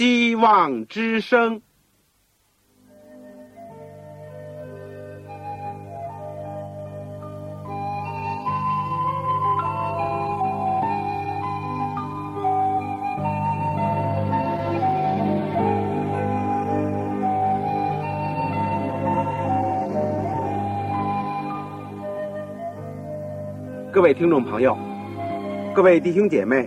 希望之声。各位听众朋友，各位弟兄姐妹，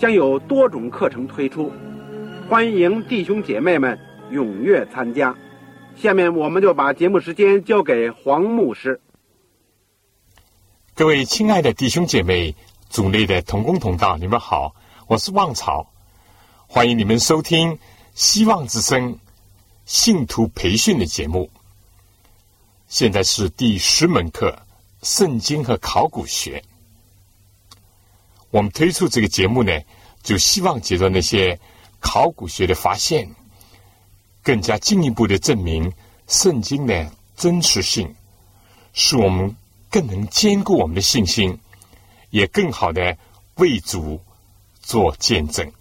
将有多种课程推出，欢迎弟兄姐妹们踊跃参加。下面我们就把节目时间交给黄牧师。各位亲爱的弟兄姐妹、组内的同工同道，你们好，我是旺草，欢迎你们收听希望之声信徒培训的节目。现在是第十门课。圣经和考古学，我们推出这个节目呢，就希望借着那些考古学的发现，更加进一步的证明圣经的真实性，使我们更能坚固我们的信心，也更好的为主做见证。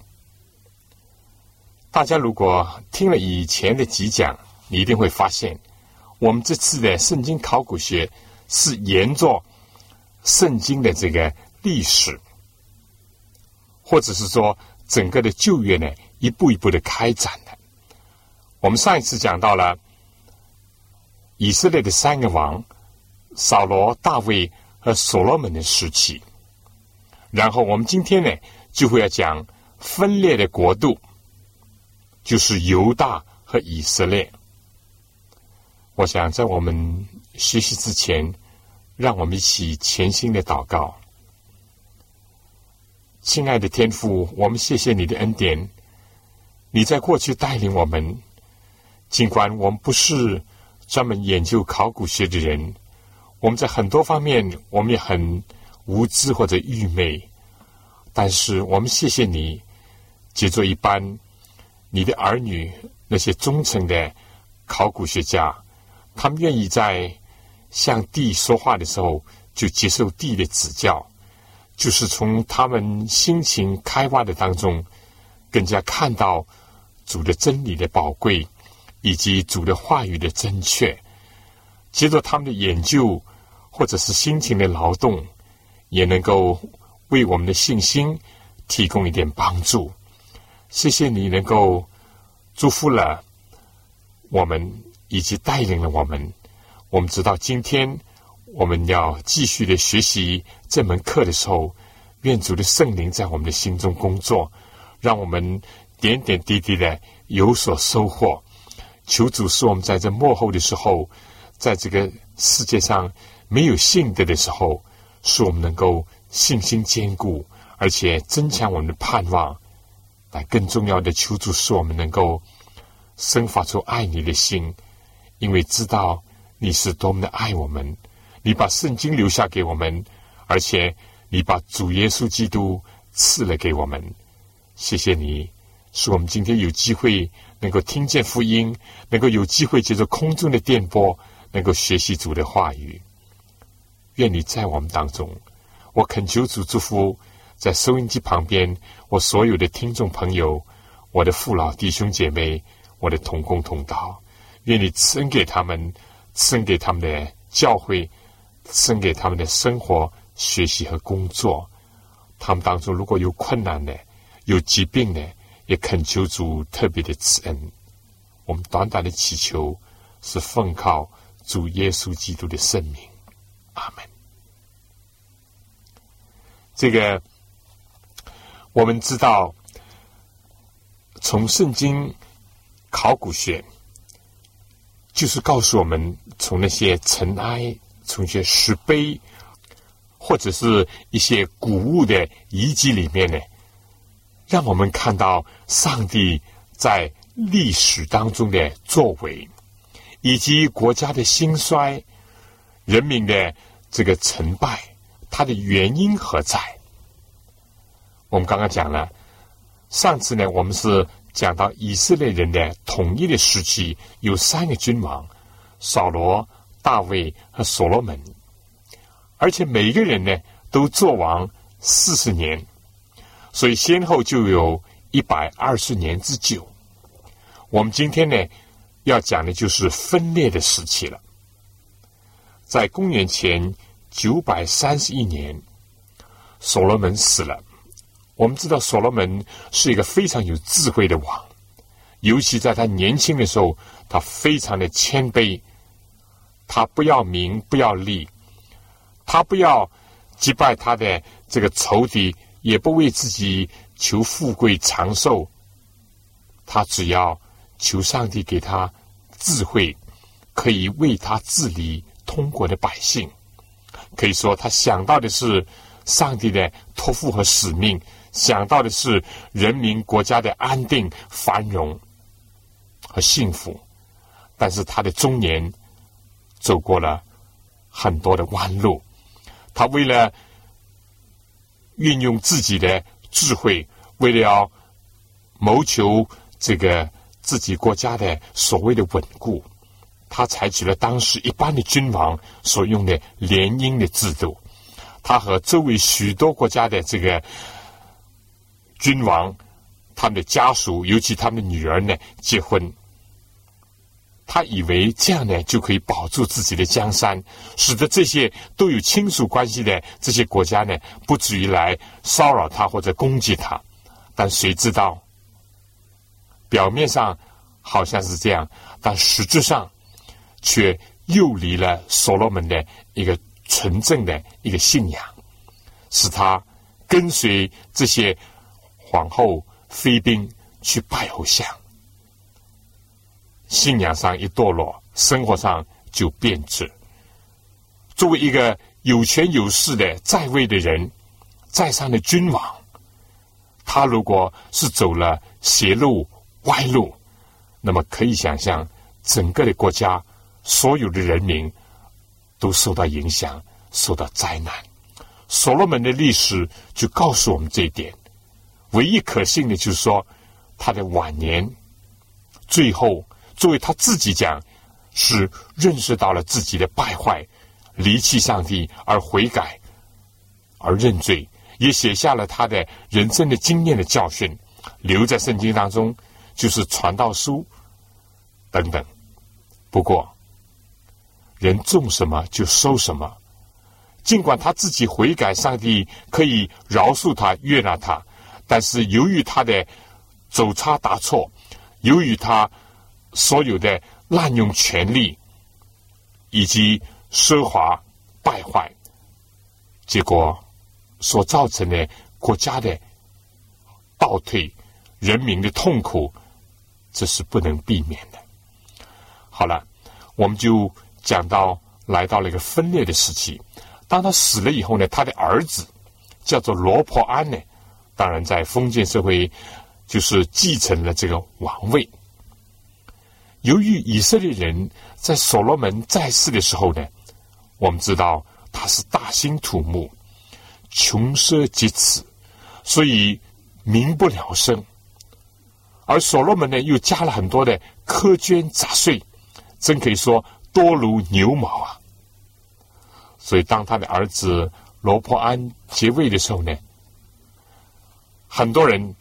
大家如果听了以前的几讲，你一定会发现，我们这次的圣经考古学。是沿着圣经的这个历史，或者是说整个的旧约呢，一步一步的开展的。我们上一次讲到了以色列的三个王：扫罗、大卫和所罗门的时期。然后我们今天呢，就会要讲分裂的国度，就是犹大和以色列。我想在我们学习之前。让我们一起潜心的祷告，亲爱的天父，我们谢谢你的恩典。你在过去带领我们，尽管我们不是专门研究考古学的人，我们在很多方面我们也很无知或者愚昧，但是我们谢谢你，借助一般你的儿女那些忠诚的考古学家，他们愿意在。向地说话的时候，就接受地的指教，就是从他们辛勤开挖的当中，更加看到主的真理的宝贵，以及主的话语的正确。接着他们的研究，或者是辛勤的劳动，也能够为我们的信心提供一点帮助。谢谢你能够祝福了我们，以及带领了我们。我们直到，今天我们要继续的学习这门课的时候，愿主的圣灵在我们的心中工作，让我们点点滴滴的有所收获。求主使我们在这幕后的时候，在这个世界上没有信德的时候，使我们能够信心坚固，而且增强我们的盼望。但更重要的，求主使我们能够生发出爱你的心，因为知道。你是多么的爱我们！你把圣经留下给我们，而且你把主耶稣基督赐了给我们。谢谢你，使我们今天有机会能够听见福音，能够有机会借着空中的电波，能够学习主的话语。愿你在我们当中，我恳求主祝福在收音机旁边我所有的听众朋友，我的父老弟兄姐妹，我的同工同道。愿你赐恩给他们。赐恩给他们的教会，生给他们的生活、学习和工作。他们当中如果有困难的、有疾病的，也恳求主特别的慈恩。我们短短的祈求，是奉靠主耶稣基督的圣名。阿门。这个我们知道，从圣经考古学。就是告诉我们，从那些尘埃、从一些石碑，或者是一些古物的遗迹里面呢，让我们看到上帝在历史当中的作为，以及国家的兴衰、人民的这个成败，它的原因何在？我们刚刚讲了，上次呢，我们是讲到以色列人的统一的时期有三个君王：扫罗、大卫和所罗门，而且每个人呢都做王四十年。所以先后就有一百二十年之久。我们今天呢要讲的就是分裂的时期了。在公元前九百三十一年，所罗门死了。我们知道所罗门是一个非常有智慧的王，尤其在他年轻的时候，他非常的谦卑，他不要名不要利，他不要击败他的这个仇敌。也不为自己求富贵长寿，他只要求上帝给他智慧，可以为他治理通国的百姓。可以说，他想到的是上帝的托付和使命，想到的是人民国家的安定、繁荣和幸福。但是，他的中年走过了很多的弯路，他为了。运用自己的智慧，为了要谋求这个自己国家的所谓的稳固，他采取了当时一般的君王所用的联姻的制度。他和周围许多国家的这个君王，他们的家属，尤其他们的女儿呢，结婚。他以为这样呢就可以保住自己的江山，使得这些都有亲属关系的这些国家呢不至于来骚扰他或者攻击他。但谁知道，表面上好像是这样，但实质上却诱离了所罗门的一个纯正的一个信仰，使他跟随这些皇后妃嫔去拜偶像。信仰上一堕落，生活上就变质。作为一个有权有势的在位的人，在上的君王，他如果是走了邪路歪路，那么可以想象，整个的国家所有的人民都受到影响，受到灾难。所罗门的历史就告诉我们这一点。唯一可信的就是说，他的晚年最后。作为他自己讲，是认识到了自己的败坏，离弃上帝而悔改，而认罪，也写下了他的人生的经验的教训，留在圣经当中，就是传道书等等。不过，人种什么就收什么，尽管他自己悔改，上帝可以饶恕他、悦纳他，但是由于他的走差打错，由于他。所有的滥用权力，以及奢华败坏，结果所造成的国家的倒退、人民的痛苦，这是不能避免的。好了，我们就讲到来到了一个分裂的时期。当他死了以后呢，他的儿子叫做罗伯安呢，当然在封建社会就是继承了这个王位。由于以色列人在所罗门在世的时候呢，我们知道他是大兴土木、穷奢极侈，所以民不聊生。而所罗门呢，又加了很多的苛捐杂税，真可以说多如牛毛啊。所以，当他的儿子罗破安即位的时候呢，很多人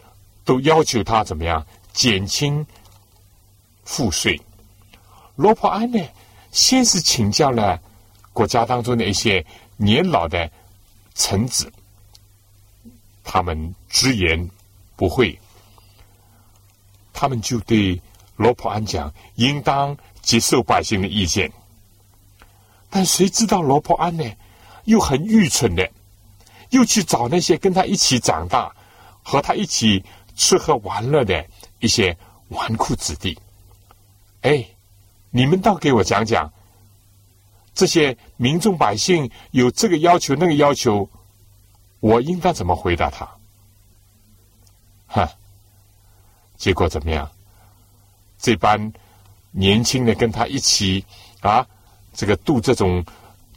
都要求他怎么样减轻。赋税，罗伯安呢，先是请教了国家当中的一些年老的臣子，他们直言不讳，他们就对罗伯安讲，应当接受百姓的意见。但谁知道罗伯安呢，又很愚蠢的，又去找那些跟他一起长大、和他一起吃喝玩乐的一些纨绔子弟。哎，你们倒给我讲讲，这些民众百姓有这个要求那个要求，我应当怎么回答他？哈，结果怎么样？这班年轻的跟他一起啊，这个度这种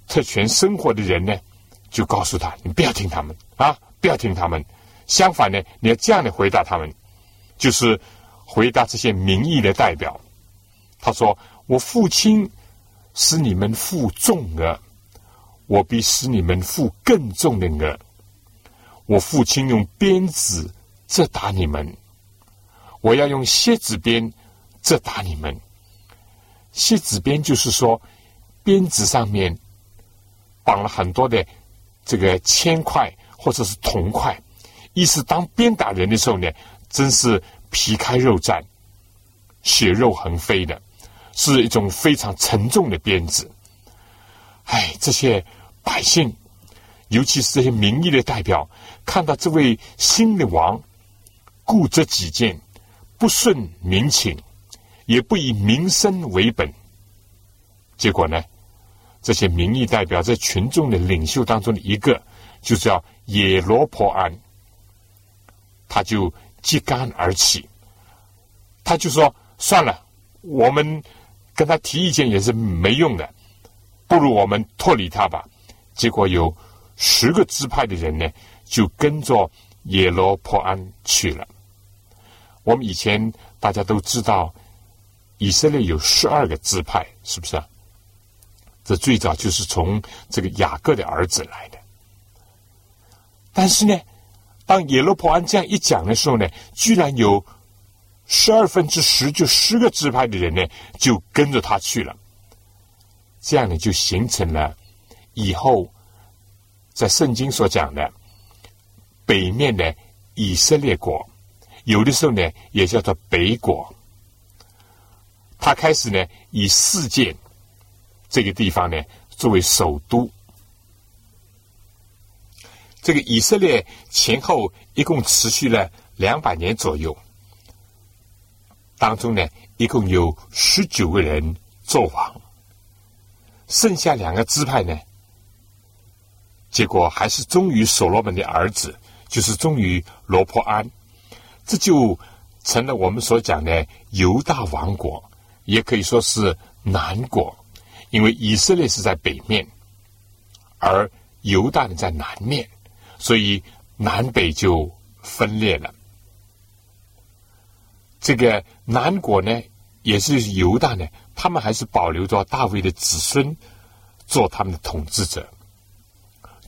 特权生活的人呢，就告诉他：你不要听他们啊，不要听他们。相反呢，你要这样的回答他们，就是回答这些民意的代表。他说：“我父亲使你们负重额，我比使你们负更重的额。我父亲用鞭子责打你们，我要用蝎子鞭。”这打你们，蝎子鞭就是说，鞭子上面绑了很多的这个铅块或者是铜块，意思当鞭打人的时候呢，真是皮开肉绽、血肉横飞的，是一种非常沉重的鞭子。哎，这些百姓，尤其是这些民意的代表，看到这位新的王固执己见、不顺民情。也不以民生为本，结果呢？这些民意代表在群众的领袖当中的一个，就叫野罗婆安，他就揭竿而起，他就说：“算了，我们跟他提意见也是没用的，不如我们脱离他吧。”结果有十个支派的人呢，就跟着耶罗坡安去了。我们以前大家都知道。以色列有十二个支派，是不是啊？这最早就是从这个雅各的儿子来的。但是呢，当耶罗波安这样一讲的时候呢，居然有十二分之十，就十个支派的人呢，就跟着他去了。这样呢，就形成了以后在圣经所讲的北面的以色列国，有的时候呢，也叫做北国。他开始呢，以世界这个地方呢作为首都。这个以色列前后一共持续了两百年左右，当中呢一共有十九个人做王，剩下两个支派呢，结果还是忠于所罗门的儿子，就是忠于罗坡安，这就成了我们所讲的犹大王国。也可以说是南国，因为以色列是在北面，而犹大呢在南面，所以南北就分裂了。这个南国呢，也是犹大呢，他们还是保留着大卫的子孙做他们的统治者。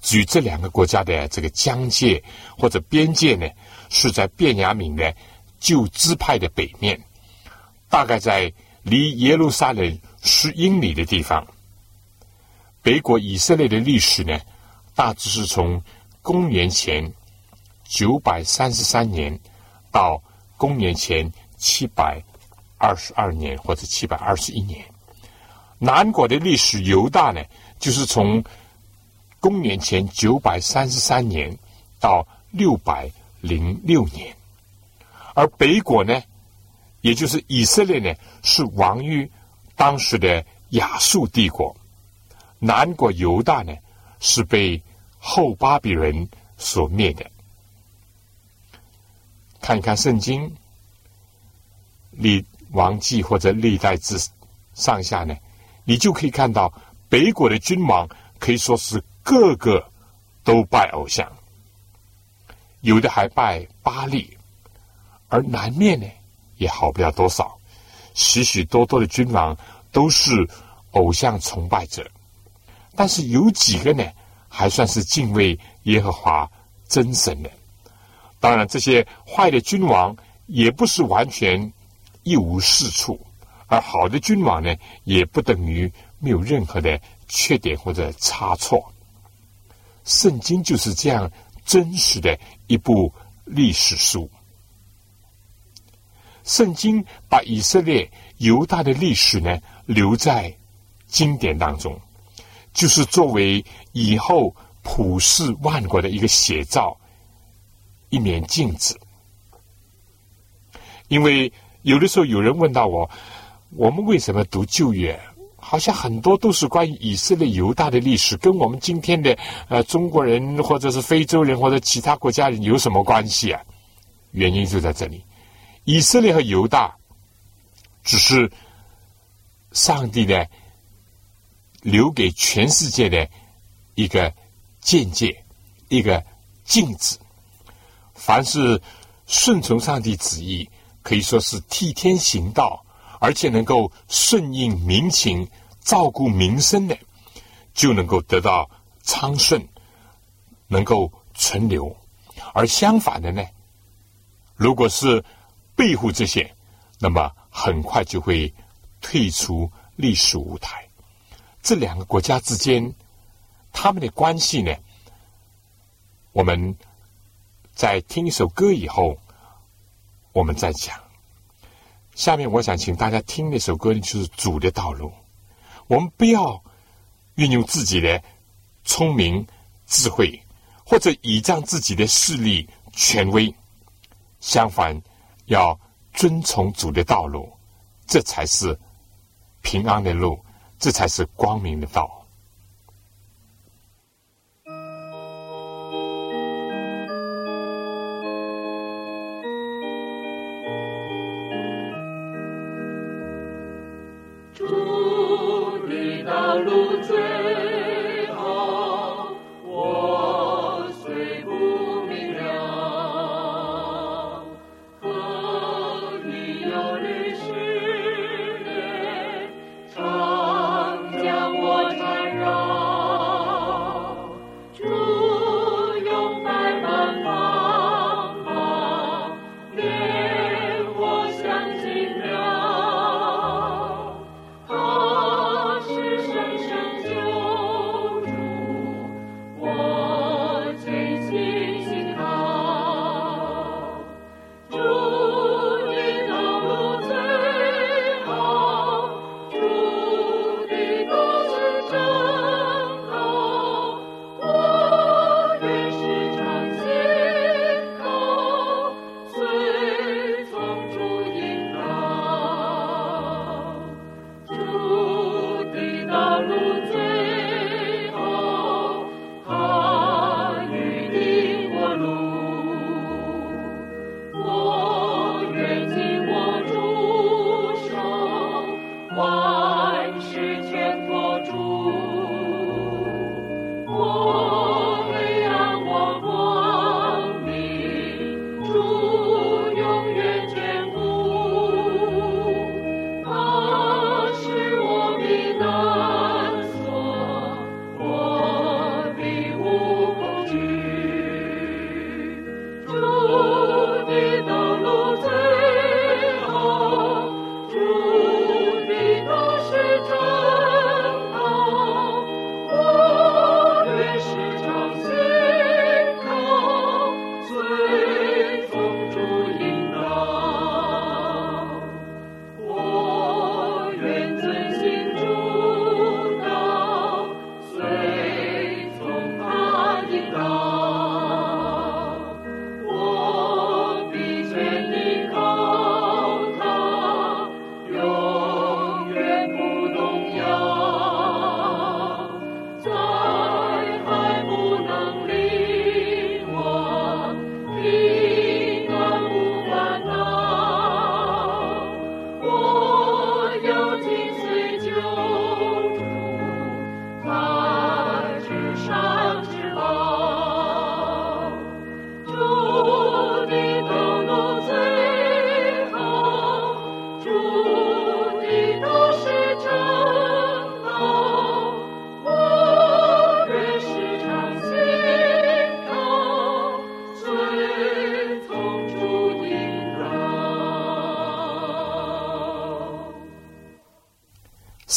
举这两个国家的这个疆界或者边界呢，是在便雅悯的旧支派的北面，大概在。离耶路撒冷十英里的地方，北国以色列的历史呢，大致是从公元前九百三十三年到公元前七百二十二年或者七百二十一年。南国的历史犹大呢，就是从公元前九百三十三年到六百零六年，而北国呢？也就是以色列呢，是亡于当时的亚述帝国；南国犹大呢，是被后巴比伦所灭的。看一看圣经历王记或者历代之上下呢，你就可以看到北国的君王可以说是个个都拜偶像，有的还拜巴利，而南面呢？也好不了多少，许许多多的君王都是偶像崇拜者，但是有几个呢，还算是敬畏耶和华真神的。当然，这些坏的君王也不是完全一无是处，而好的君王呢，也不等于没有任何的缺点或者差错。圣经就是这样真实的一部历史书。圣经把以色列犹大的历史呢留在经典当中，就是作为以后普世万国的一个写照，一面镜子。因为有的时候有人问到我，我们为什么读旧约？好像很多都是关于以色列犹大的历史，跟我们今天的呃中国人或者是非洲人或者其他国家人有什么关系啊？原因就在这里。以色列和犹大只是上帝的留给全世界的一个见解，一个镜子。凡是顺从上帝旨意，可以说是替天行道，而且能够顺应民情、照顾民生的，就能够得到昌盛，能够存留。而相反的呢，如果是背负这些，那么很快就会退出历史舞台。这两个国家之间，他们的关系呢？我们在听一首歌以后，我们再讲。下面我想请大家听那首歌呢，就是主的道路。我们不要运用自己的聪明智慧，或者倚仗自己的势力权威，相反。要遵从主的道路，这才是平安的路，这才是光明的道。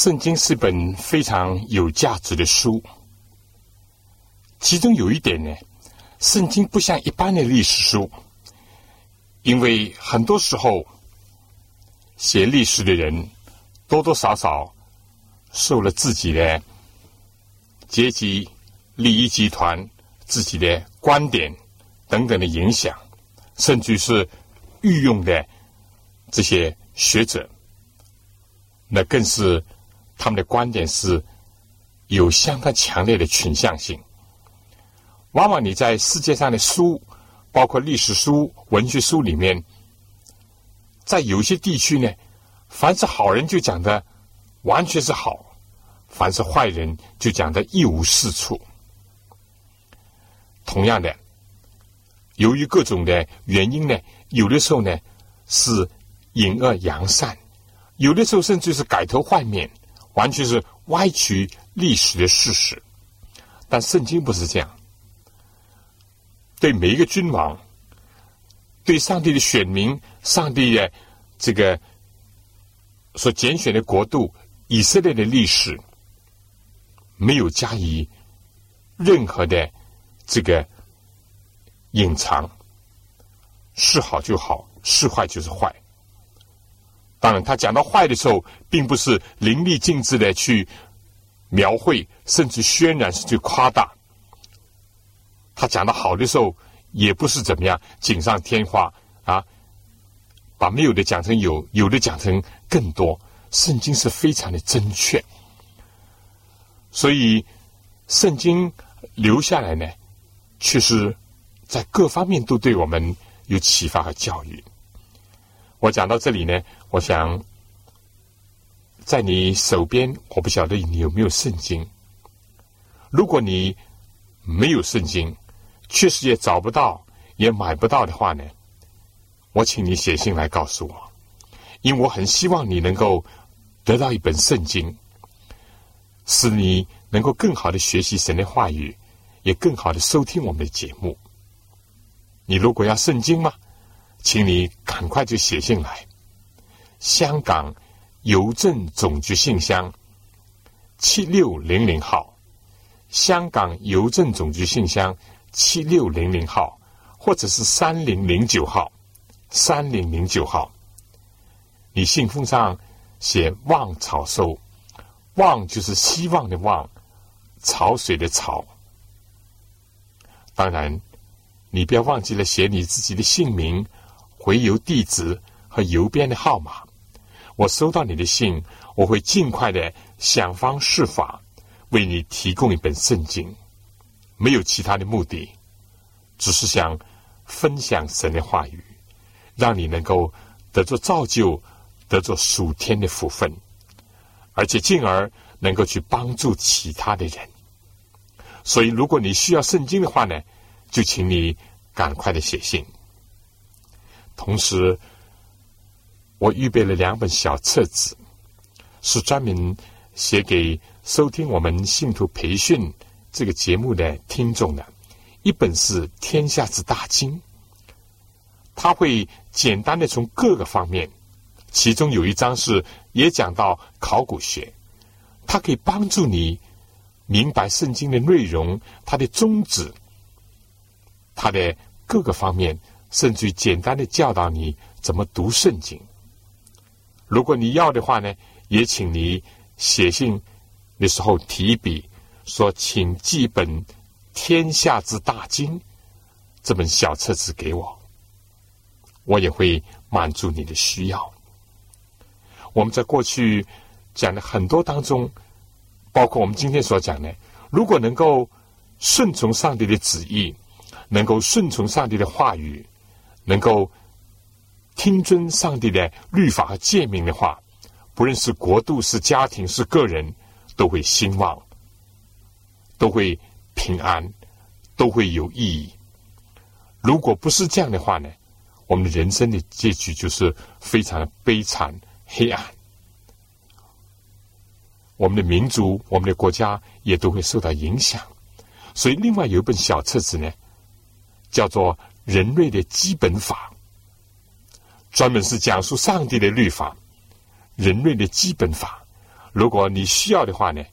圣经是本非常有价值的书，其中有一点呢，圣经不像一般的历史书，因为很多时候写历史的人多多少少受了自己的阶级利益集团、自己的观点等等的影响，甚至是御用的这些学者，那更是。他们的观点是有相当强烈的倾向性。往往你在世界上的书包括历史书、文学书里面，在有些地区呢，凡是好人就讲的完全是好，凡是坏人就讲的一无是处。同样的，由于各种的原因呢，有的时候呢是隐恶扬善，有的时候甚至是改头换面，完全是歪曲历史的事实。但圣经不是这样，对每一个君王，对上帝的选民，上帝的这个所拣选的国度以色列的历史，没有加以任何的。这个隐藏是好就好，是坏就是坏。当然，他讲到坏的时候，并不是淋漓尽致的去描绘，甚至渲染，甚至夸大。他讲的好的时候，也不是怎么样锦上添花啊，把没有的讲成有，有的讲成更多。圣经是非常的正确，所以圣经留下来呢。确实，在各方面都对我们有启发和教育。我讲到这里呢，我想在你手边，我不晓得你有没有圣经。如果你没有圣经，确实也找不到，也买不到的话呢，我请你写信来告诉我，因为我很希望你能够得到一本圣经，使你能够更好的学习神的话语。也更好的收听我们的节目。你如果要圣经吗？请你赶快就写信来。香港邮政总局信箱七六零零号，香港邮政总局信箱七六零零号，或者是三零零九号，三零零九号。你信封上写“望草收”，“望”就是希望的“望”，潮水的“潮”。当然，你不要忘记了写你自己的姓名、回邮地址和邮编的号码。我收到你的信，我会尽快的想方设法为你提供一本圣经，没有其他的目的，只是想分享神的话语，让你能够得着造就，得着属天的福分，而且进而能够去帮助其他的人。所以，如果你需要圣经的话呢，就请你赶快的写信。同时，我预备了两本小册子，是专门写给收听我们信徒培训这个节目的听众的。一本是《天下之大经》，它会简单的从各个方面，其中有一章是也讲到考古学，它可以帮助你。明白圣经的内容，它的宗旨，它的各个方面，甚至于简单的教导你怎么读圣经。如果你要的话呢，也请你写信的时候提笔，说请寄本《天下之大经》这本小册子给我，我也会满足你的需要。我们在过去讲的很多当中。包括我们今天所讲的，如果能够顺从上帝的旨意，能够顺从上帝的话语，能够听遵上帝的律法和诫命的话，不论是国度、是家庭、是个人，都会兴旺，都会平安，都会有意义。如果不是这样的话呢，我们人生的结局就是非常悲惨、黑暗。我们的民族、我们的国家也都会受到影响，所以另外有一本小册子呢，叫做《人类的基本法》，专门是讲述上帝的律法、人类的基本法。如果你需要的话呢，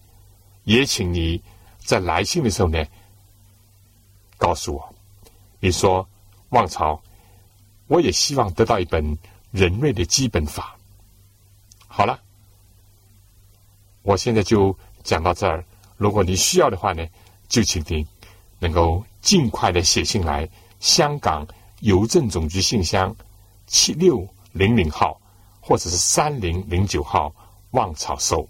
也请你在来信的时候呢，告诉我，你说望朝，我也希望得到一本人类的基本法。好了。我现在就讲到这儿。如果你需要的话呢，就请您能够尽快的写信来，香港邮政总局信箱七六零零号，或者是三零零九号，望草收。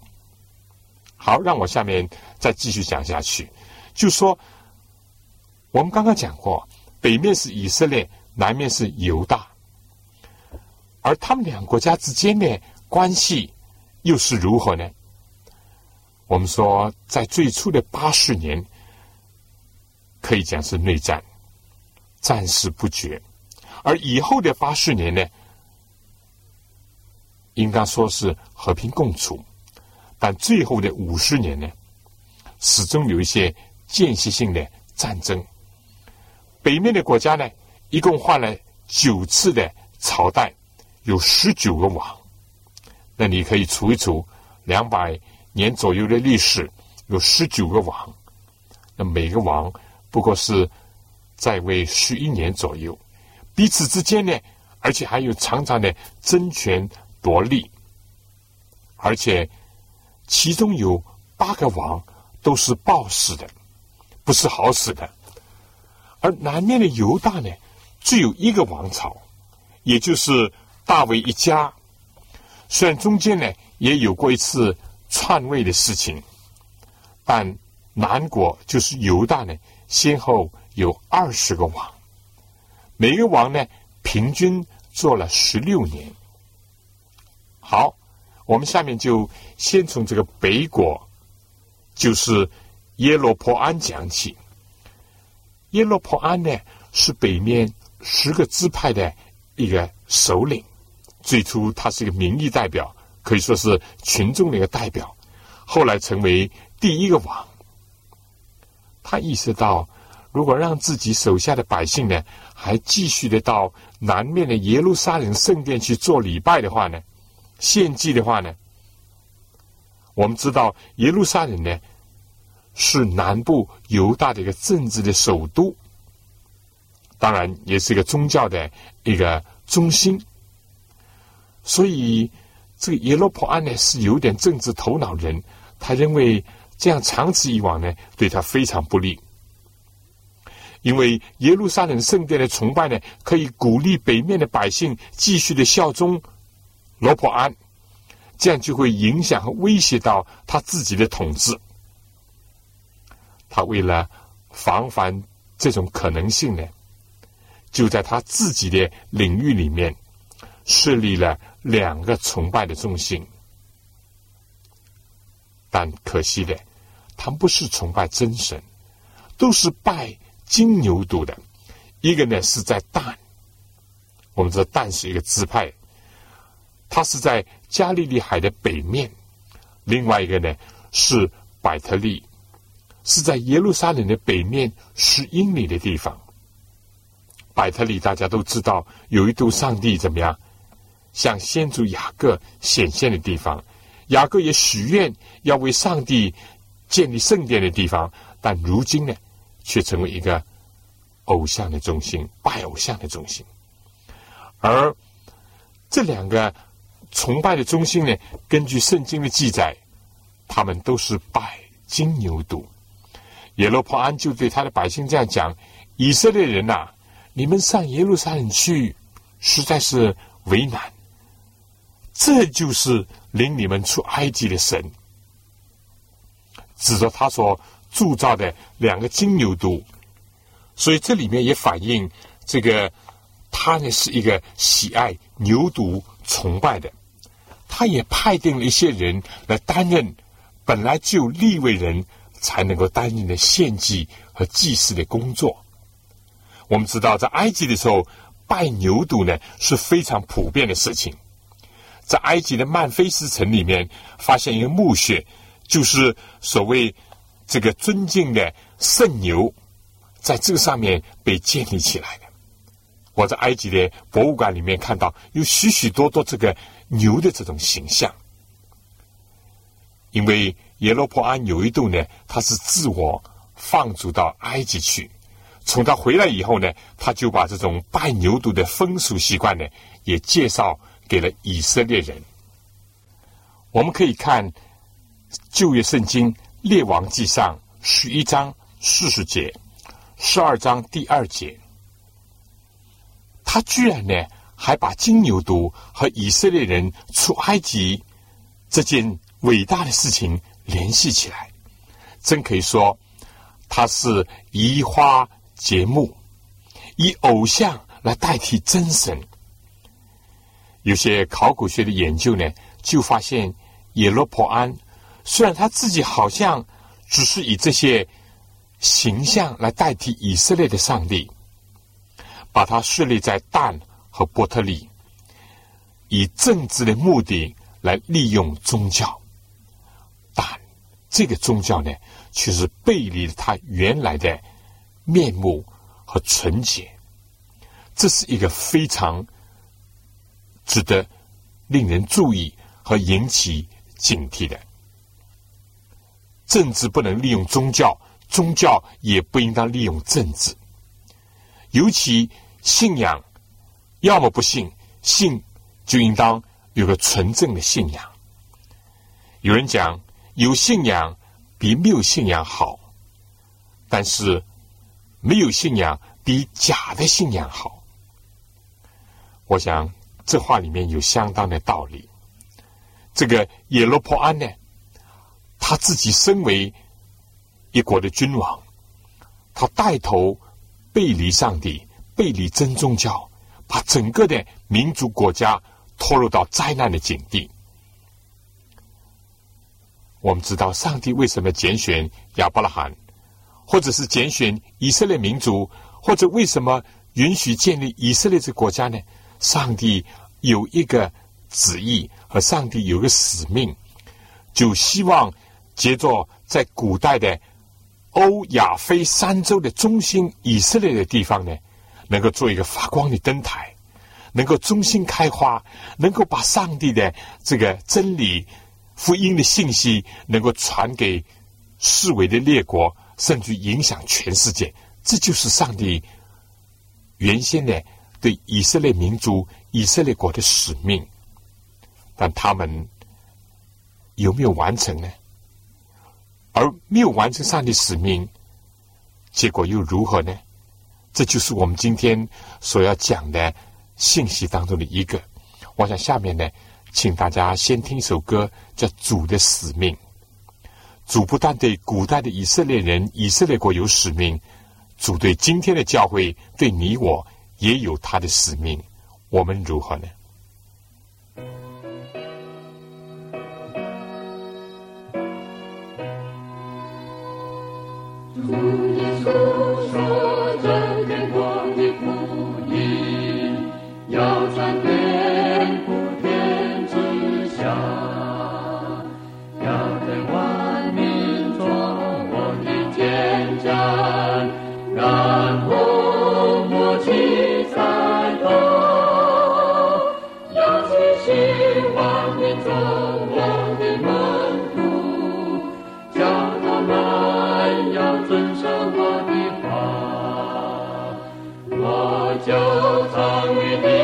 好，让我下面再继续讲下去。就说我们刚刚讲过，北面是以色列，南面是犹大，而他们两国家之间的关系又是如何呢？我们说，在最初的八十年，可以讲是内战，战事不绝；而以后的八十年呢，应当说是和平共处。但最后的五十年呢，始终有一些间歇性的战争。北面的国家呢，一共换了九次的朝代，有十九个王。那你可以除一除，两百年左右的历史，有十九个王。那每个王不过是在位十一年左右，彼此之间呢，而且还有常常的争权夺利，而且其中有八个王都是暴死的，不是好死的。而南面的犹大呢，只有一个王朝，也就是大卫一家。虽然中间呢也有过一次篡位的事情，但南国就是犹大呢，先后有二十个王，每个王呢平均做了十六年。好，我们下面就先从这个北国，就是耶罗坡安讲起。耶罗坡安呢，是北面十个支派的一个首领。最初他是一个民意代表，可以说是群众的一个代表。后来成为第一个王。他意识到，如果让自己手下的百姓呢，还继续的到南面的耶路撒冷圣殿去做礼拜的话呢，献祭的话呢，我们知道耶路撒冷呢。是南部犹大的一个政治的首都，当然也是一个宗教的一个中心。所以，这个耶罗坡安呢是有点政治头脑人，他认为这样长此以往呢，对他非常不利。因为耶路撒冷圣殿的崇拜呢，可以鼓励北面的百姓继续的效忠罗伯安，这样就会影响和威胁到他自己的统治。他为了防范这种可能性呢，就在他自己的领域里面设立了两个崇拜的中心。但可惜的，他们不是崇拜真神，都是拜金牛犊的。一个呢是在但，我们知道但是一个支派，它是在加利利海的北面；另外一个呢是百特利。是在耶路撒冷的北面十英里的地方，百特利大家都知道，有一度上帝怎么样向先祖雅各显现的地方，雅各也许愿要为上帝建立圣殿的地方，但如今呢，却成为一个偶像的中心，拜偶像的中心。而这两个崇拜的中心呢，根据圣经的记载，他们都是拜金牛犊。耶罗坡安就对他的百姓这样讲：“以色列人呐，你们上耶路撒冷去，实在是为难。这就是领你们出埃及的神，指着他说铸造的两个金牛犊。所以这里面也反映这个他呢是一个喜爱牛犊崇拜的。他也派定了一些人来担任本来就立位人。”才能够担任的献祭和祭祀的工作。我们知道，在埃及的时候，拜牛犊呢是非常普遍的事情。在埃及的曼菲斯城里面，发现一个墓穴，就是所谓这个尊敬的圣牛，在这个上面被建立起来的。我在埃及的博物馆里面看到有许许多多这个牛的这种形象，因为。耶罗坡安有一度呢，他是自我放逐到埃及去。从他回来以后呢，他就把这种拜牛犊的风俗习惯呢，也介绍给了以色列人。我们可以看旧约圣经列王记上十一章四十节，十二章第二节，他居然呢还把金牛犊和以色列人出埃及这件伟大的事情。联系起来，真可以说，他是移花接木，以偶像来代替真神。有些考古学的研究呢，就发现耶罗坡安虽然他自己好像只是以这些形象来代替以色列的上帝，把他设立在但和伯特利，以政治的目的来利用宗教，但这个宗教呢，却是背离了他原来的面目和纯洁。这是一个非常值得令人注意和引起警惕的。政治不能利用宗教，宗教也不应当利用政治。尤其信仰，要么不信，信就应当有个纯正的信仰。有人讲。有信仰比没有信仰好，但是没有信仰比假的信仰好。我想这话里面有相当的道理。这个耶罗坡安呢，他自己身为一国的君王，他带头背离上帝、背离真宗教，把整个的民族国家拖入到灾难的境地。我们知道上帝为什么拣选亚伯拉罕，或者是拣选以色列民族，或者为什么允许建立以色列这个国家呢？上帝有一个旨意和上帝有个使命，就希望借着在古代的欧亚非三洲的中心以色列的地方呢，能够做一个发光的灯台，能够中心开花，能够把上帝的这个真理。福音的信息能够传给四维的列国，甚至影响全世界，这就是上帝原先的对以色列民族、以色列国的使命。但他们有没有完成呢？而没有完成上帝使命，结果又如何呢？这就是我们今天所要讲的信息当中的一个。我想下面呢。请大家先听一首歌，叫《主的使命》。主不但对古代的以色列人、以色列国有使命，主对今天的教会、对你我也有他的使命。我们如何呢？蝴蝶姑就藏于地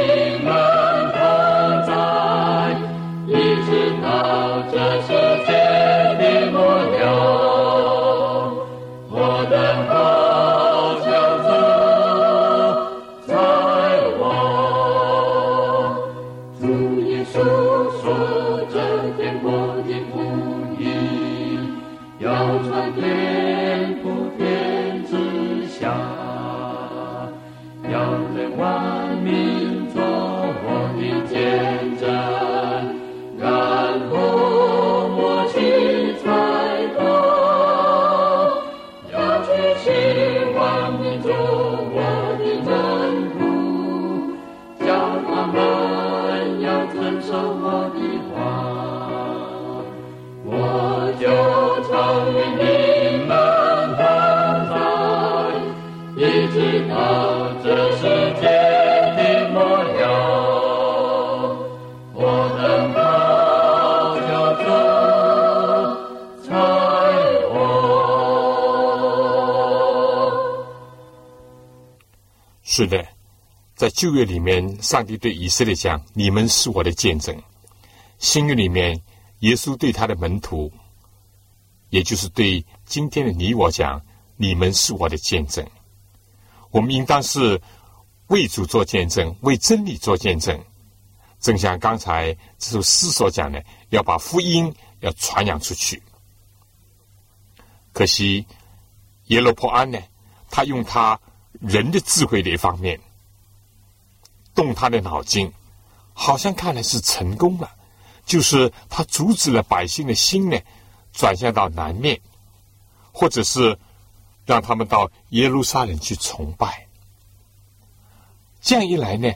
是的，在旧约里面，上帝对以色列讲：“你们是我的见证。”新约里面，耶稣对他的门徒，也就是对今天的你我讲：“你们是我的见证。”我们应当是为主做见证，为真理做见证。正像刚才这首诗所讲的，要把福音要传扬出去。可惜耶罗坡安呢，他用他。人的智慧的一方面，动他的脑筋，好像看来是成功了，就是他阻止了百姓的心呢转向到南面，或者是让他们到耶路撒冷去崇拜。这样一来呢，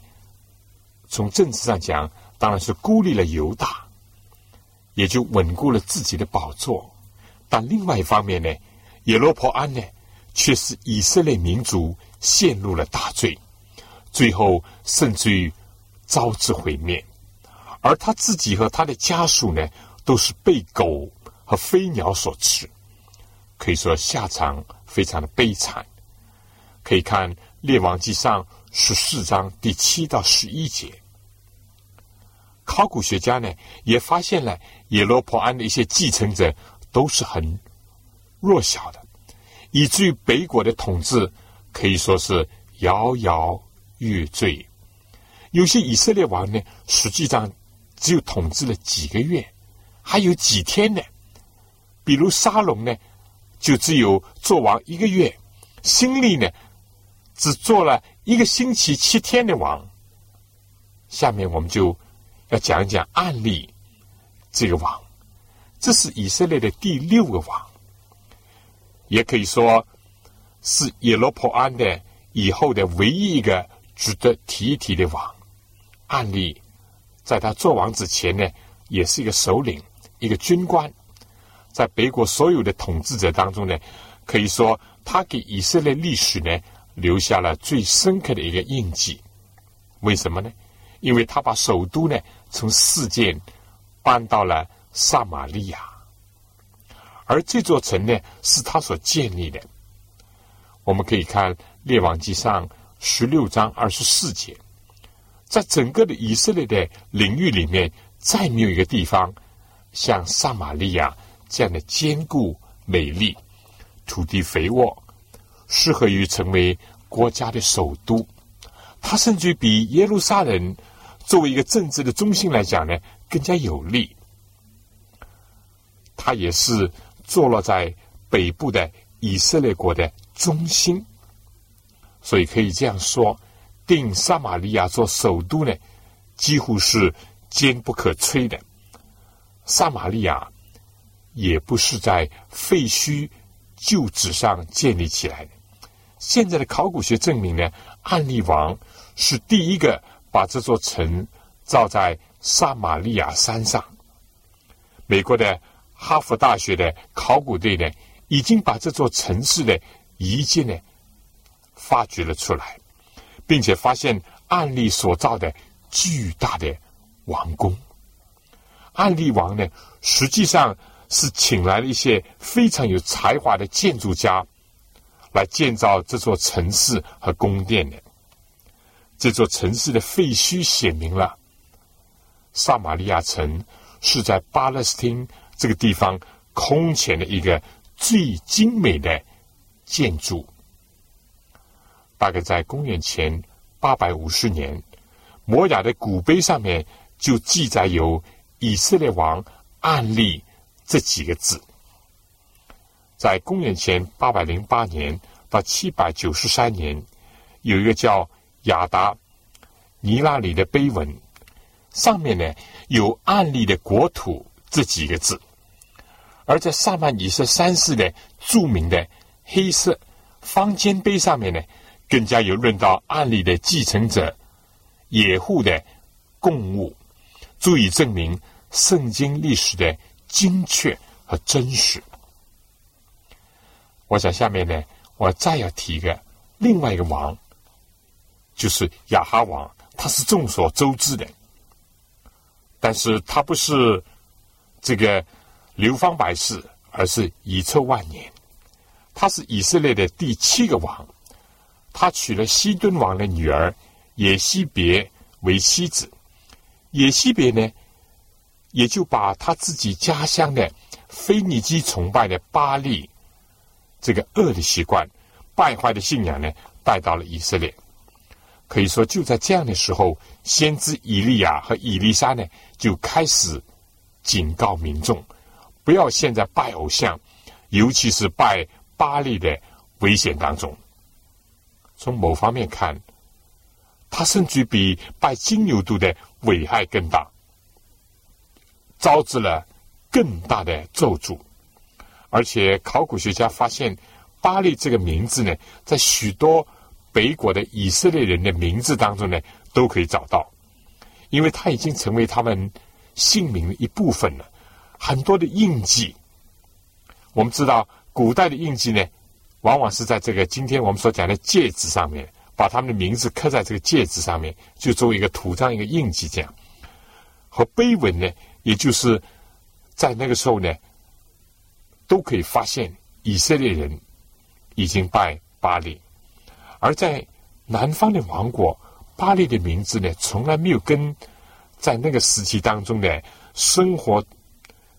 从政治上讲，当然是孤立了犹大，也就稳固了自己的宝座。但另外一方面呢，耶罗坡安呢，却是以色列民族陷入了大罪，最后甚至于招致毁灭。而他自己和他的家属呢，都是被狗和飞鸟所吃，可以说下场非常的悲惨。可以看《列王记上》。十四章第七到十一节，考古学家呢也发现了耶罗坡安的一些继承者都是很弱小的，以至于北国的统治可以说是摇摇欲坠。有些以色列王呢，实际上只有统治了几个月，还有几天呢。比如沙龙呢，就只有做王一个月，新历呢只做了。一个星期七天的王，下面我们就要讲一讲案例这个王，这是以色列的第六个王，也可以说是耶罗坡安的以后的唯一一个值得提一提的王。案例在他做王之前呢，也是一个首领，一个军官，在北国所有的统治者当中呢，可以说他给以色列历史呢。留下了最深刻的一个印记，为什么呢？因为他把首都呢从事件搬到了撒玛利亚，而这座城呢是他所建立的。我们可以看《列王记上》十六章二十四节，在整个的以色列的领域里面，再没有一个地方像撒玛利亚这样的坚固、美丽、土地肥沃。适合于成为国家的首都，它甚至比耶路撒冷作为一个政治的中心来讲呢更加有利。它也是坐落在北部的以色列国的中心，所以可以这样说，定撒玛利亚做首都呢，几乎是坚不可摧的。撒玛利亚也不是在废墟旧址上建立起来的。现在的考古学证明呢，安利王是第一个把这座城造在撒玛利亚山上。美国的哈佛大学的考古队呢，已经把这座城市的遗迹呢发掘了出来，并且发现案例所造的巨大的王宫。案例王呢，实际上是请来了一些非常有才华的建筑家。来建造这座城市和宫殿的，这座城市的废墟写明了，撒玛利亚城是在巴勒斯汀这个地方空前的一个最精美的建筑。大概在公元前八百五十年，摩雅的古碑上面就记载有以色列王案例这几个字。在公元前八百零八年到七百九十三年，有一个叫亚达尼拉里的碑文，上面呢有“案例的国土”这几个字；而在萨曼尼斯三世的著名的黑色方尖碑上面呢，更加有论到案例的继承者野户的贡物，足以证明圣经历史的精确和真实。我想下面呢，我再要提一个另外一个王，就是亚哈王，他是众所周知的，但是他不是这个流芳百世，而是遗臭万年。他是以色列的第七个王，他娶了西敦王的女儿耶西别为妻子，耶西别呢，也就把他自己家乡的腓尼基崇拜的巴利。这个恶的习惯、败坏的信仰呢，带到了以色列。可以说，就在这样的时候，先知以利亚和以利沙呢，就开始警告民众，不要现在拜偶像，尤其是拜巴利的危险当中。从某方面看，它甚至比拜金牛犊的危害更大，招致了更大的咒诅。而且，考古学家发现，巴利这个名字呢，在许多北国的以色列人的名字当中呢，都可以找到，因为它已经成为他们姓名的一部分了。很多的印记，我们知道，古代的印记呢。往往是在这个今天我们所讲的戒指上面，把他们的名字刻在这个戒指上面，就作为一个图章、一个印记这样。和碑文呢，也就是在那个时候呢，都可以发现以色列人已经拜巴利，而在南方的王国，巴利的名字呢，从来没有跟在那个时期当中的生活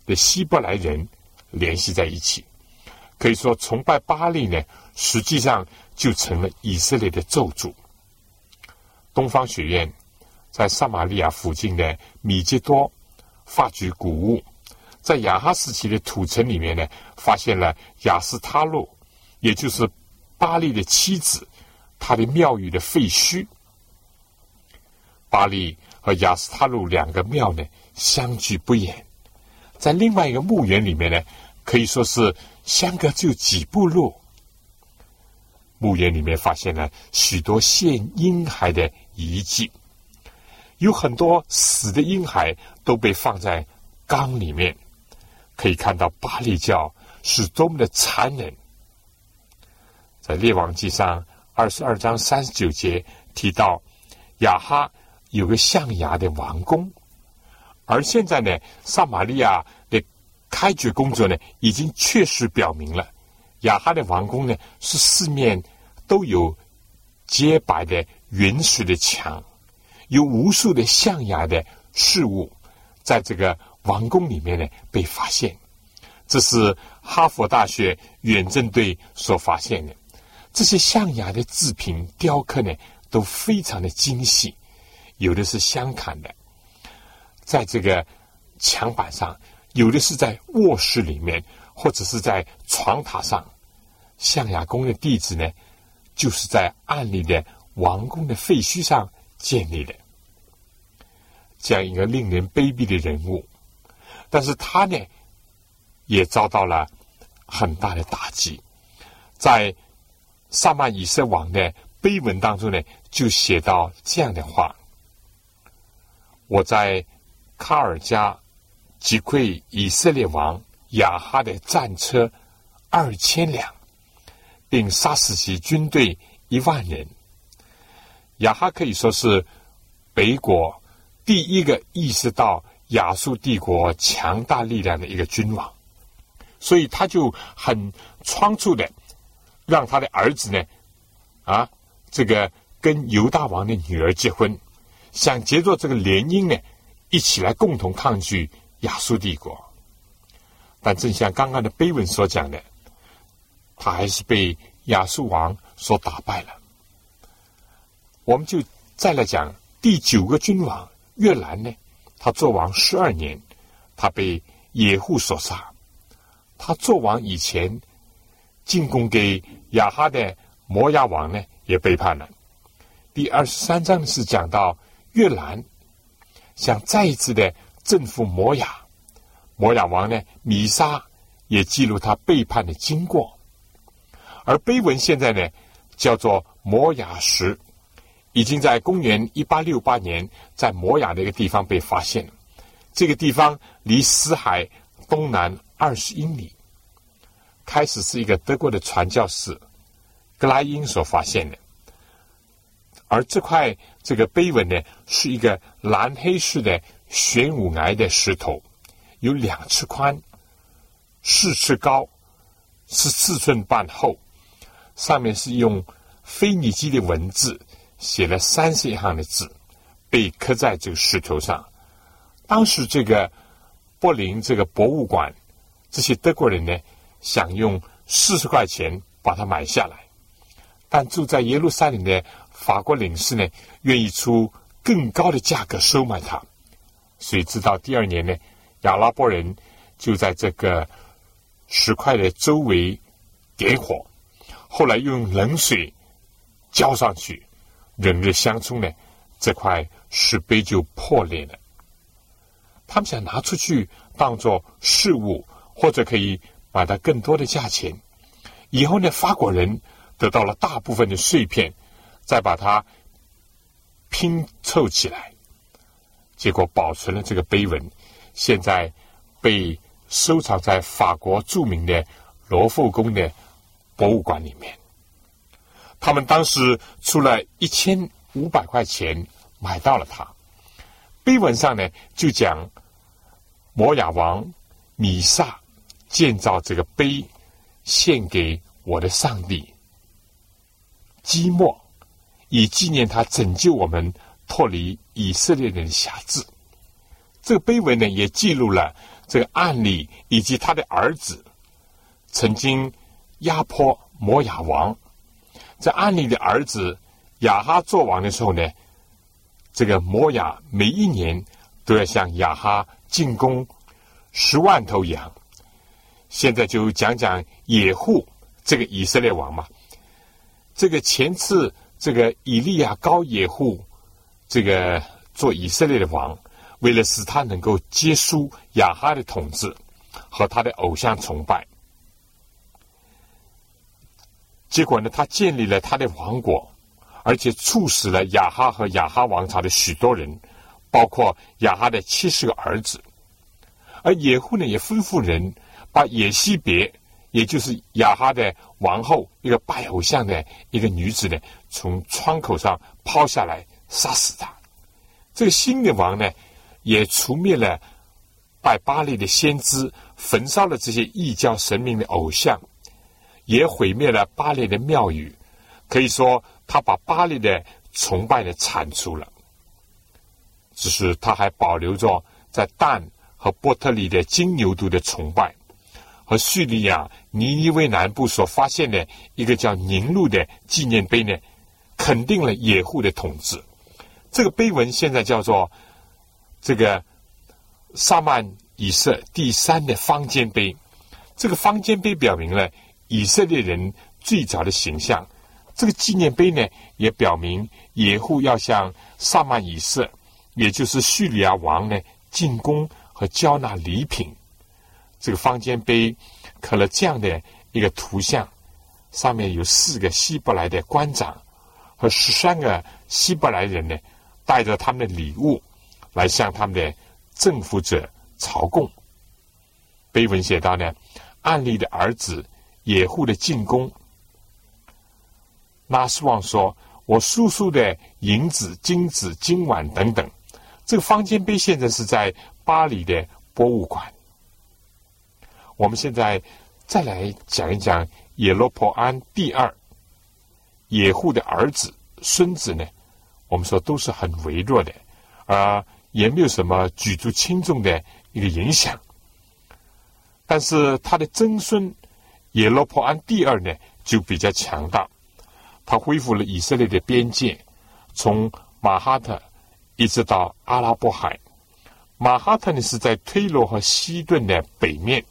的希伯来人联系在一起。可以说，崇拜巴利呢，实际上就成了以色列的咒诅。东方学院在撒玛利亚附近的米吉多发掘古物，在亚哈时期的土城里面呢，发现了雅斯塔路，也就是巴利的妻子，他的庙宇的废墟。巴利和雅斯塔路两个庙呢，相距不远，在另外一个墓园里面呢，可以说是。相隔只有几步路，墓园里面发现了许多现婴孩的遗迹，有很多死的婴孩都被放在缸里面，可以看到巴利教是多么的残忍。在列王记上二十二章三十九节提到，亚哈有个象牙的王宫，而现在呢，撒玛利亚。开掘工作呢，已经确实表明了，雅哈的王宫呢是四面都有洁白的原始的墙，有无数的象牙的事物，在这个王宫里面呢被发现。这是哈佛大学远征队所发现的。这些象牙的制品雕刻呢都非常的精细，有的是镶嵌的，在这个墙板上。有的是在卧室里面，或者是在床榻上。象牙宫的地址呢，就是在暗里的王宫的废墟上建立的。这样一个令人卑鄙的人物，但是他呢，也遭到了很大的打击。在萨曼以色王的碑文当中呢，就写到这样的话：我在卡尔加。击溃以色列王亚哈的战车二千辆，并杀死其军队一万人。亚哈可以说是北国第一个意识到亚述帝国强大力量的一个君王，所以他就很仓促的让他的儿子呢，啊，这个跟犹大王的女儿结婚，想结作这个联姻呢，一起来共同抗拒。亚述帝国，但正像刚刚的碑文所讲的，他还是被亚述王所打败了。我们就再来讲第九个君王越南呢，他做王十二年，他被野户所杀。他做王以前进贡给亚哈的摩押王呢，也背叛了。第二十三章是讲到越南想再一次的。征服摩亚，摩亚王呢？米沙也记录他背叛的经过。而碑文现在呢，叫做摩亚石，已经在公元一八六八年在摩亚的一个地方被发现。这个地方离死海东南二十英里。开始是一个德国的传教士格拉因所发现的，而这块这个碑文呢，是一个蓝黑式的。玄武崖的石头有两尺宽，四尺高，是四寸半厚。上面是用腓尼基的文字写了三十一行的字，被刻在这个石头上。当时这个柏林这个博物馆，这些德国人呢，想用四十块钱把它买下来，但住在耶路撒冷的法国领事呢，愿意出更高的价格收买它。谁知道第二年呢？亚拉伯人就在这个石块的周围点火，后来用冷水浇上去，忍日相冲呢，这块石碑就破裂了。他们想拿出去当做饰物，或者可以买到更多的价钱。以后呢，法国人得到了大部分的碎片，再把它拼凑起来，结果保存了这个碑文。现在被收藏在法国著名的罗浮宫的博物馆里面。他们当时出了一千五百块钱买到了它。碑文上呢，就讲摩亚王米萨建造这个碑，献给我的上帝基莫，以纪念他拯救我们脱离以色列人的辖制。这个碑文呢，也记录了这个案例，以及他的儿子曾经压迫摩亚王。在案例的儿子亚哈做王的时候呢，这个摩亚每一年都要向亚哈进贡十万头羊。现在就讲讲野户这个以色列王嘛。这个前次这个以利亚高野户这个做以色列的王，为了使他能够结束亚哈的统治和他的偶像崇拜。结果呢，他建立了他的王国，而且促使了亚哈和亚哈王朝的许多人，包括亚哈的七十个儿子。而野户呢，也吩咐人把野西别，也就是亚哈的王后，一个拜偶像的一个女子呢，从窗口上抛下来杀死他。这个新的王呢，也除灭了拜巴利的先知，焚烧了这些异教神明的偶像。也毁灭了巴黎的庙宇，可以说他把巴黎的崇拜呢铲除了。只是他还保留着在但和波特里的金牛犊的崇拜，和叙利亚尼尼微南部所发现的一个叫宁路的纪念碑呢，肯定了野户的统治。这个碑文现在叫做这个萨曼以色第三的方尖碑。这个方尖碑表明了。以色列人最早的形象，这个纪念碑呢，也表明野户要向萨曼以色，也就是叙利亚王呢进贡和交纳礼品。这个方尖碑刻了这样的一个图像，上面有四个希伯来的官长和十三个希伯来人呢，带着他们的礼物来向他们的政府者朝贡。碑文写道呢，案例的儿子。野户的进攻，拉斯旺说：“我叔叔的银子、金子、金碗等等，这个方尖碑现在是在巴黎的博物馆。”我们现在再来讲一讲野罗坡安第二野户的儿子、孙子呢？我们说都是很微弱的，而也没有什么举足轻重的一个影响。但是他的曾孙。耶罗坡安第二呢，就比较强大，他恢复了以色列的边界，从马哈特一直到阿拉伯海。马哈特呢是在推罗和西顿的北面。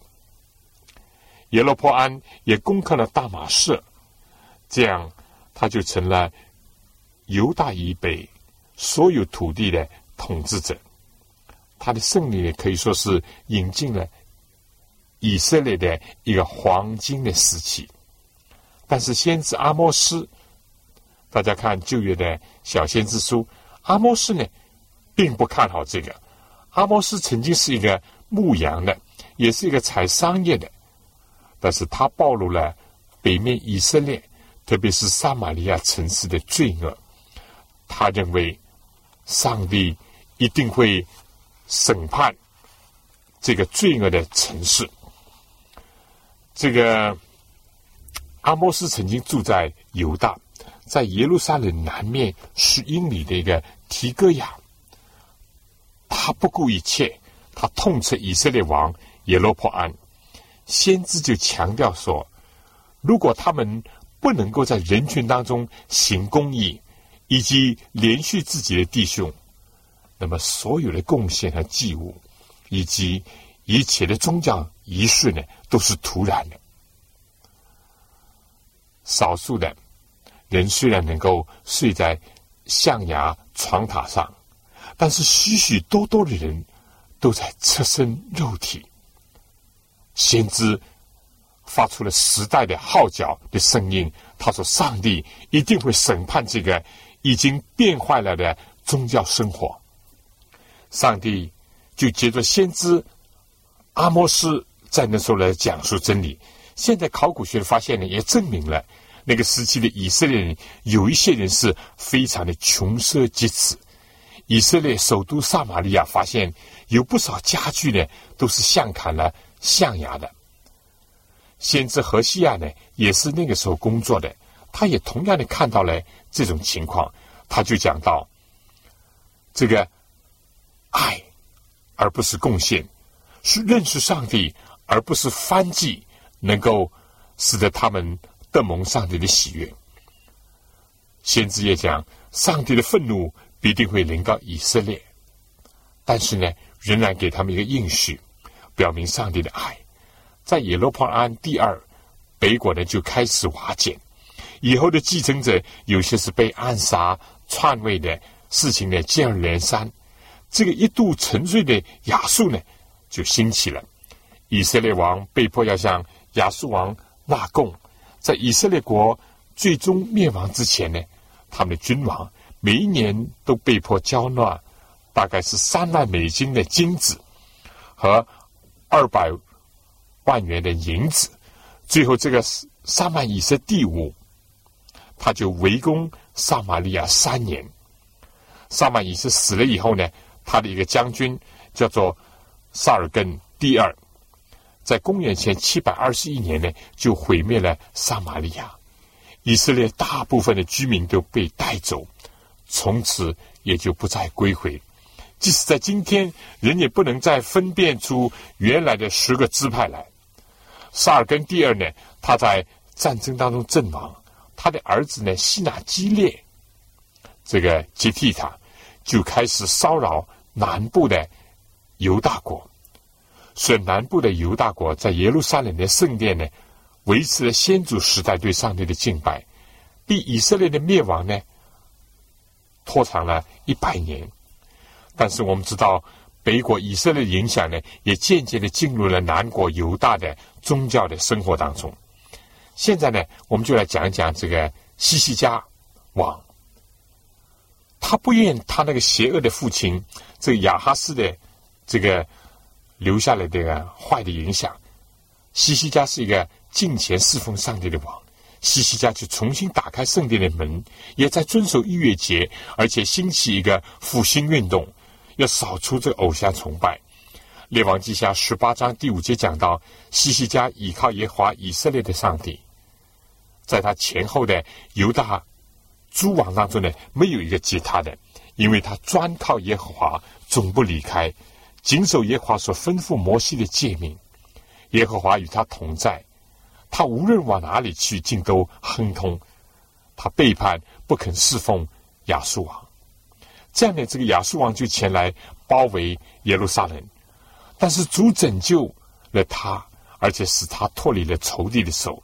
耶罗坡安也攻克了大马士，这样他就成了犹大以北所有土地的统治者。他的胜利呢，可以说是引进了。以色列的一个黄金的时期，但是先知阿摩斯，大家看旧约的小先知书，阿摩斯呢，并不看好这个。阿摩斯曾经是一个牧羊的，也是一个采桑叶的，但是他暴露了北面以色列，特别是撒玛利亚城市的罪恶。他认为上帝一定会审判这个罪恶的城市。这个阿摩斯曾经住在犹大，在耶路撒冷南面十英里的一个提戈亚。他不顾一切，他痛斥以色列王耶罗破安。先知就强调说，如果他们不能够在人群当中行公义，以及连续自己的弟兄，那么所有的贡献和祭物，以及一切的宗教仪式呢？都是突然的，少数的人虽然能够睡在象牙床榻上，但是许许多多的人都在侧身肉体。先知发出了时代的号角的声音，他说：“上帝一定会审判这个已经变坏了的宗教生活。”上帝就接着先知阿摩斯在那时候来讲述真理。现在考古学发现呢，也证明了那个时期的以色列人有一些人是非常的穷奢极侈。以色列首都撒玛利亚发现有不少家具呢，都是象砍了象牙的。先知何西亚呢，也是那个时候工作的，他也同样的看到了这种情况，他就讲到这个。爱，而不是贡献，是认识上帝，而不是翻记，能够使得他们得蒙上帝的喜悦。先知也讲，上帝的愤怒必定会临到以色列，但是呢，仍然给他们一个应许，表明上帝的爱。在耶罗波安第二，北国呢就开始瓦解，以后的继承者有些是被暗杀、篡位的事情呢接二连三。这个一度沉睡的亚述呢，就兴起了。以色列王被迫要向亚述王纳贡，在以色列国最终灭亡之前呢，他们的君王每一年都被迫交纳大概是三万美金的金子和二百万元的银子。最后，这个三万以色第五，他就围攻撒玛利亚三年。撒玛以是死了以后呢？他的一个将军叫做萨尔根第二，在公元前七百二十一年呢，就毁灭了撒玛利亚，以色列大部分的居民都被带走，从此也就不再归回。即使在今天，人也不能再分辨出原来的十个支派来。萨尔根第二呢，他在战争当中阵亡，他的儿子呢希纳基列，这个接替他，就开始骚扰。南部的犹大国，所以南部的犹大国在耶路撒冷的圣殿呢，维持了先祖时代对上帝的敬拜，比以色列的灭亡呢拖长了一百年。但是我们知道，北国以色列影响呢，也渐渐的进入了南国犹大的宗教的生活当中。现在呢，我们就来讲一讲这个西西家王。他不愿他那个邪恶的父亲，这个亚哈斯的这个留下来的坏的影响。西西家是一个敬虔侍奉上帝的王，西西家就重新打开圣殿的门，也在遵守逾越节，而且兴起一个复兴运动，要扫除这个偶像崇拜。列王记下十八章第五节讲到，西西家倚靠耶华以色列的上帝，在他前后的犹大。诸王当中呢，没有一个接他的，因为他专靠耶和华，总不离开，谨守耶和华所吩咐摩西的诫命。耶和华与他同在，他无论往哪里去，尽都亨通。他背叛，不肯侍奉亚述王，这样呢，这个亚述王就前来包围耶路撒冷，但是主拯救了他，而且使他脱离了仇敌的手。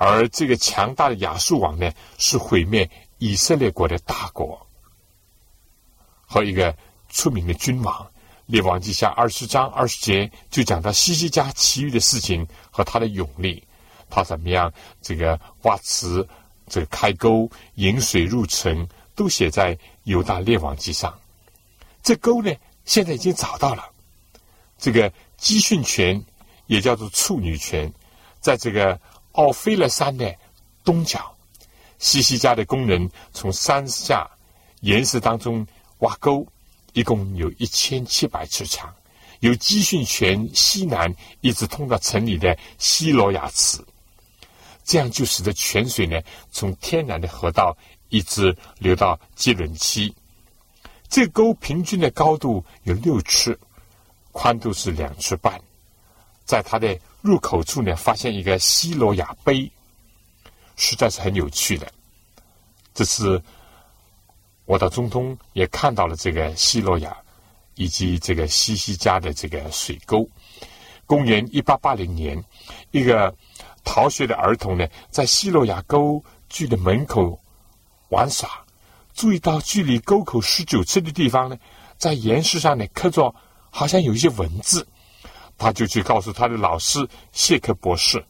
而这个强大的亚述王呢，是毁灭以色列国的大国，和一个出名的君王。列王记下二十章二十节就讲到西西家其余的事情和他的勇力，他怎么样这个挖池、这个开沟、引水入城，都写在犹大列王记上。这沟呢，现在已经找到了。这个基训泉也叫做处女泉，在这个。奥菲勒山的东角，西西家的工人从山下岩石当中挖沟，一共有一千七百尺长，由基训泉西南一直通到城里的西罗亚池，这样就使得泉水呢从天然的河道一直流到基伦溪。这沟平均的高度有六尺，宽度是两尺半，在它的。入口处呢，发现一个西罗亚碑，实在是很有趣的。这次我到中东也看到了这个西罗亚以及这个西西家的这个水沟。公元一八八零年，一个逃学的儿童呢，在西罗亚沟距的门口玩耍，注意到距离沟口十九尺的地方呢，在岩石上呢刻着好像有一些文字，他就去告诉他的老师谢克博士。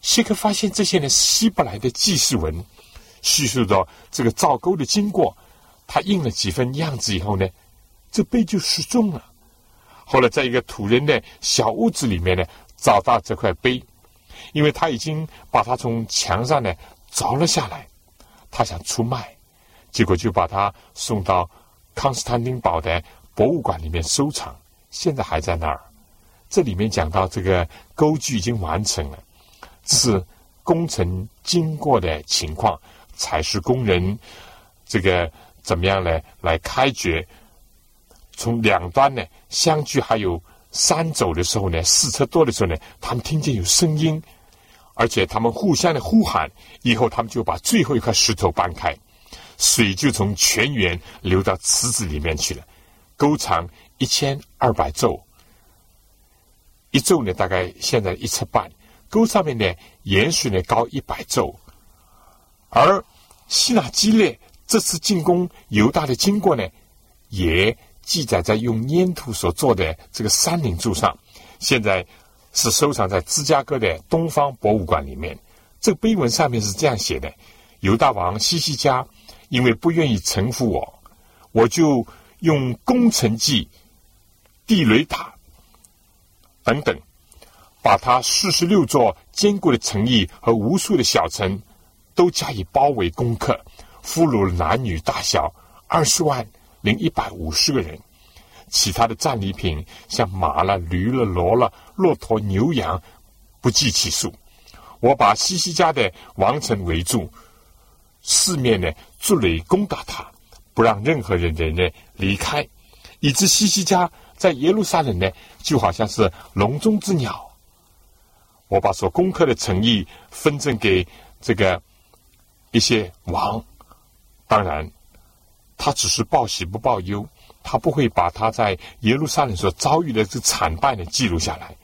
谢克发现这些呢希伯来的记事文，叙述着这个造沟的经过。他印了几份样子以后呢，这碑就失踪了。后来在一个土人的小屋子里面呢，找到这块碑，因为他已经把它从墙上呢凿了下来，他想出卖，结果就把它送到康斯坦丁堡的博物馆里面收藏，现在还在那儿。这里面讲到这个沟具已经完成了。这是工程经过的情况，采石工人这个怎么样呢？来开掘，从两端呢相距还有三走的时候呢，四车多的时候呢，他们听见有声音，而且他们互相的呼喊，以后他们就把最后一块石头搬开，水就从泉源流到池子里面去了。沟长一千二百宙，一宙呢大概现在一尺半。沟上面呢，盐水呢高一百宙，而希腊基列这次进攻犹大的经过呢，也记载在用粘土所做的这个山岭柱上，现在是收藏在芝加哥的东方博物馆里面。这个碑文上面是这样写的：犹大王西西家因为不愿意臣服我，我就用工程计、地雷塔等等。把他四十六座坚固的城邑和无数的小城都加以包围攻克，俘虏了男女大小二十万零一百五十个人，其他的战利品像马了、驴了、骡了、骆驼、牛羊不计其数。我把西西家的王城围住，四面呢筑垒攻打他，不让任何人人呢离开，以致西西家在耶路撒冷呢就好像是笼中之鸟。我把所攻克的诚意分赠给这个一些王，当然，他只是报喜不报忧，他不会把他在耶路撒冷所遭遇的这惨败呢记录下来。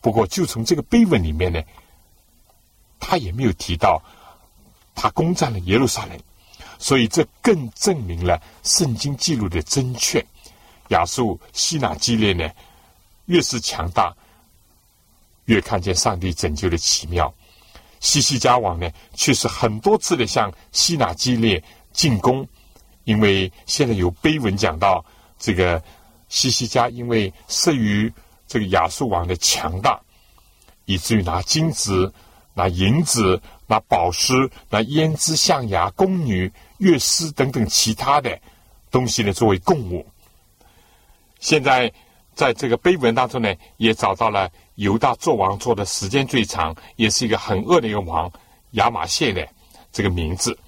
不过，就从这个碑文里面呢，他也没有提到他攻占了耶路撒冷，所以这更证明了圣经记录的真确。亚述西拿基列呢，越是强大。越看见上帝拯救的奇妙，西西家王呢，却是很多次的向西拿基列进攻，因为现在有碑文讲到这个西西家因为慑于这个亚述王的强大，以至于拿金子、拿银子、拿宝石、拿胭脂、象牙、宫女、乐师等等其他的东西呢作为贡物。现在在这个碑文当中呢，也找到了。犹大做王做的时间最长，也是一个很恶的一个王，亚马谢的这个名字。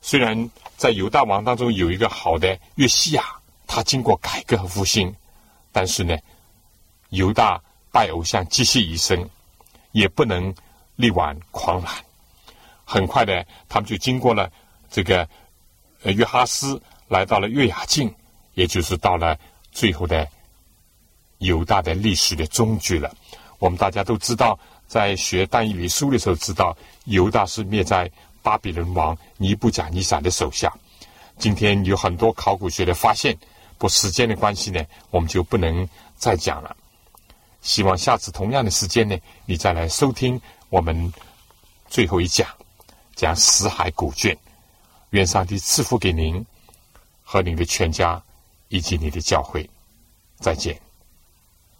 虽然在犹大王当中有一个好的约西亚，他经过改革和复兴，但是呢，犹大拜偶像积习一生，也不能力挽狂澜。很快的，他们就经过了这个呃约哈斯，来到了约雅敬，也就是到了最后的。犹大的历史的终局了。我们大家都知道，在学但以理书的时候，知道犹大是灭在巴比伦王尼布甲尼撒的手下。今天有很多考古学的发现，不时间的关系呢，我们就不能再讲了。希望下次同样的时间呢，你再来收听我们最后一讲，讲死海古卷。愿上帝赐福给您和您的全家以及你的教会。再见。